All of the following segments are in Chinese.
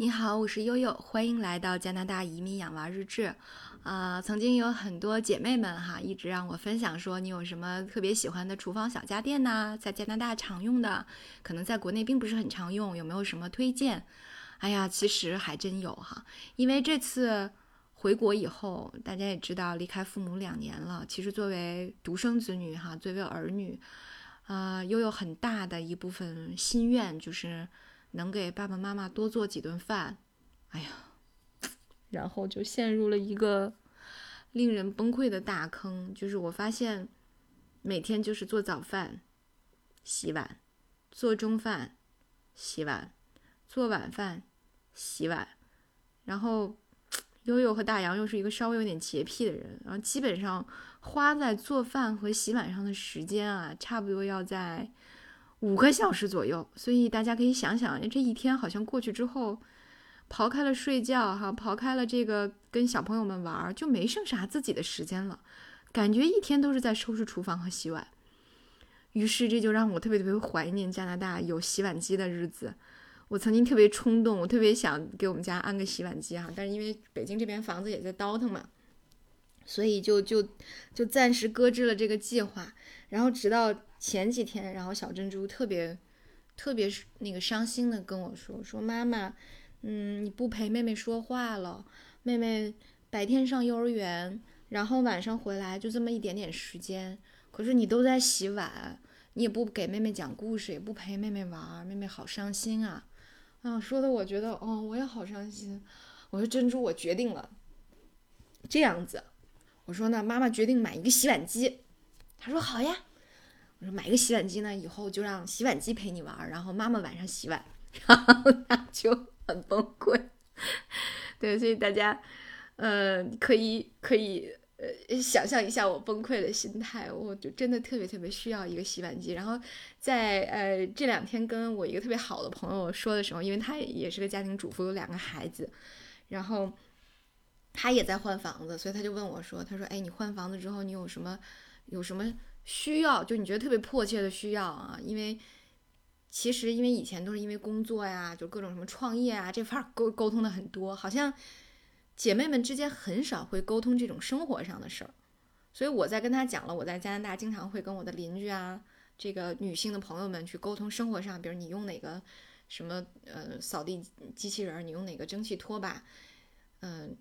你好，我是悠悠，欢迎来到加拿大移民养娃日志。啊，曾经有很多姐妹们哈，一直让我分享说你有什么特别喜欢的厨房小家电呐，在加拿大常用的，可能在国内并不是很常用，有没有什么推荐？哎呀，其实还真有哈，因为这次回国以后，大家也知道离开父母两年了，其实作为独生子女哈，作为儿女，啊，又有很大的一部分心愿，就是能给爸爸妈妈多做几顿饭。哎呀。然后就陷入了一个令人崩溃的大坑，就是我发现每天就是做早饭、洗碗，做中饭、洗碗，做晚饭、洗碗。然后悠悠和大洋又是一个稍微有点洁癖的人，然后基本上花在做饭和洗碗上的时间啊，差不多要在五个小时左右。所以大家可以想想，这一天好像过去之后。刨开了睡觉，哈，刨开了这个跟小朋友们玩，就没剩啥自己的时间了，感觉一天都是在收拾厨房和洗碗。于是这就让我特别特别怀念加拿大有洗碗机的日子。我曾经特别冲动，我特别想给我们家安个洗碗机哈，但是因为北京这边房子也在倒腾嘛，所以就就就暂时搁置了这个计划。然后直到前几天，然后小珍珠特别特别那个伤心的跟我说说妈妈。嗯，你不陪妹妹说话了。妹妹白天上幼儿园，然后晚上回来就这么一点点时间。可是你都在洗碗，你也不给妹妹讲故事，也不陪妹妹玩，妹妹好伤心啊！啊，说的我觉得，哦，我也好伤心。我说珍珠，我决定了，这样子。我说呢，妈妈决定买一个洗碗机。她说好呀。买一个洗碗机呢，以后就让洗碗机陪你玩，然后妈妈晚上洗碗。然后他就。很崩溃，对，所以大家，呃，可以可以呃想象一下我崩溃的心态，我就真的特别特别需要一个洗碗机。然后在呃这两天跟我一个特别好的朋友说的时候，因为他也是个家庭主妇，有两个孩子，然后他也在换房子，所以他就问我说：“他说，哎，你换房子之后，你有什么有什么需要？就你觉得特别迫切的需要啊？因为。”其实，因为以前都是因为工作呀，就各种什么创业啊，这块沟沟通的很多，好像姐妹们之间很少会沟通这种生活上的事儿。所以我在跟她讲了，我在加拿大经常会跟我的邻居啊，这个女性的朋友们去沟通生活上，比如你用哪个什么呃扫地机器人，你用哪个蒸汽拖把，嗯，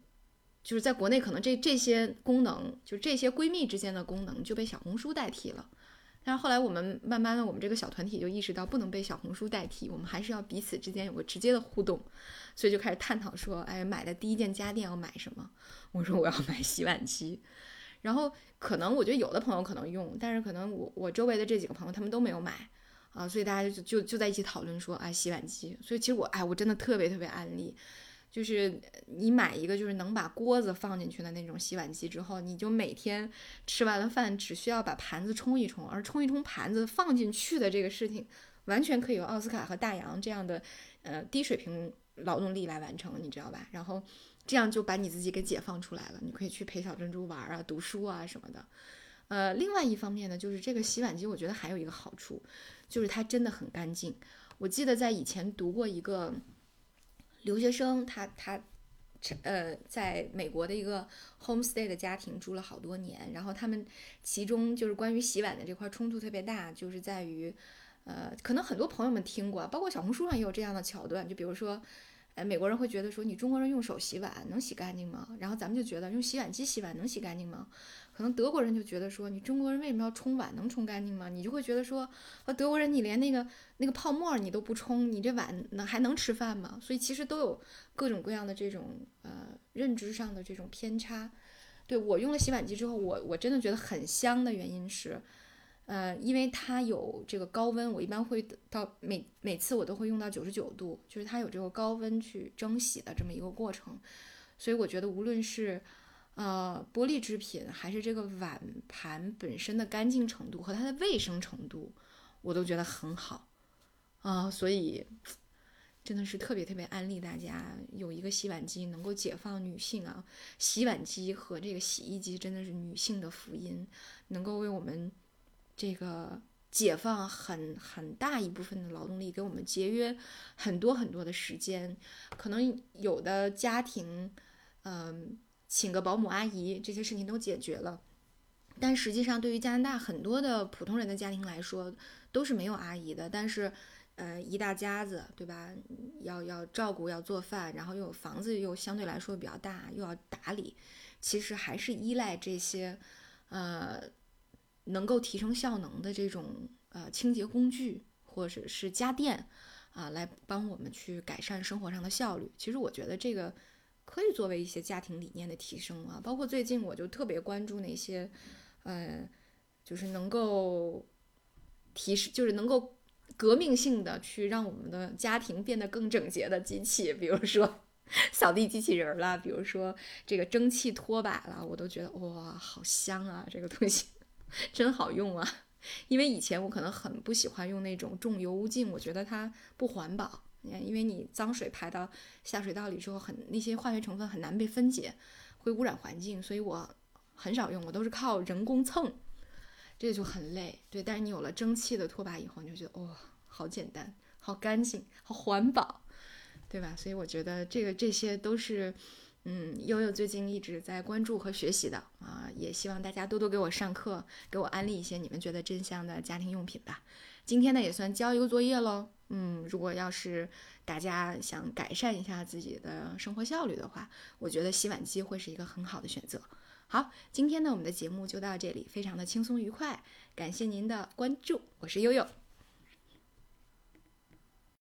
就是在国内可能这这些功能，就这些闺蜜之间的功能就被小红书代替了。但是后来我们慢慢的，我们这个小团体就意识到不能被小红书代替，我们还是要彼此之间有个直接的互动，所以就开始探讨说，哎，买的第一件家电要买什么？我说我要买洗碗机，然后可能我觉得有的朋友可能用，但是可能我我周围的这几个朋友他们都没有买啊，所以大家就就就在一起讨论说，哎，洗碗机。所以其实我哎，我真的特别特别安利。就是你买一个就是能把锅子放进去的那种洗碗机之后，你就每天吃完了饭只需要把盘子冲一冲，而冲一冲盘子放进去的这个事情，完全可以由奥斯卡和大洋这样的呃低水平劳动力来完成，你知道吧？然后这样就把你自己给解放出来了，你可以去陪小珍珠玩啊、读书啊什么的。呃，另外一方面呢，就是这个洗碗机，我觉得还有一个好处，就是它真的很干净。我记得在以前读过一个。留学生，他他，呃，在美国的一个 homestay 的家庭住了好多年，然后他们其中就是关于洗碗的这块冲突特别大，就是在于，呃，可能很多朋友们听过，包括小红书上也有这样的桥段，就比如说。美国人会觉得说你中国人用手洗碗能洗干净吗？然后咱们就觉得用洗碗机洗碗能洗干净吗？可能德国人就觉得说你中国人为什么要冲碗能冲干净吗？你就会觉得说，呃，德国人你连那个那个泡沫你都不冲，你这碗能还能吃饭吗？所以其实都有各种各样的这种呃认知上的这种偏差。对我用了洗碗机之后，我我真的觉得很香的原因是。呃，因为它有这个高温，我一般会到每每次我都会用到九十九度，就是它有这个高温去蒸洗的这么一个过程，所以我觉得无论是呃玻璃制品，还是这个碗盘本身的干净程度和它的卫生程度，我都觉得很好啊，所以真的是特别特别安利大家有一个洗碗机，能够解放女性啊，洗碗机和这个洗衣机真的是女性的福音，能够为我们。这个解放很很大一部分的劳动力，给我们节约很多很多的时间。可能有的家庭，嗯，请个保姆阿姨，这些事情都解决了。但实际上，对于加拿大很多的普通人的家庭来说，都是没有阿姨的。但是，呃，一大家子，对吧？要要照顾，要做饭，然后又有房子又相对来说比较大，又要打理，其实还是依赖这些，呃，能够提升效能的这种呃清洁工具或者是家电啊，来帮我们去改善生活上的效率。其实我觉得这个可以作为一些家庭理念的提升啊。包括最近我就特别关注那些。呃，就是能够提示，就是能够革命性的去让我们的家庭变得更整洁的机器，比如说扫地机器人啦，比如说这个蒸汽拖把啦，我都觉得哇，好香啊，这个东西真好用啊。因为以前我可能很不喜欢用那种重油污净，我觉得它不环保，因为你脏水排到下水道里之后，很那些化学成分很难被分解，会污染环境，所以我。很少用，我都是靠人工蹭，这就很累。对，但是你有了蒸汽的拖把以后，你就觉得哇，好简单，好干净，好环保，对吧？所以我觉得这个这些都是，嗯，悠悠最近一直在关注和学习的啊，也希望大家多多给我上课，给我安利一些你们觉得真香的家庭用品吧。今天呢也算交一个作业喽，嗯，如果要是大家想改善一下自己的生活效率的话，我觉得洗碗机会是一个很好的选择。好，今天呢，我们的节目就到这里，非常的轻松愉快，感谢您的关注，我是悠悠。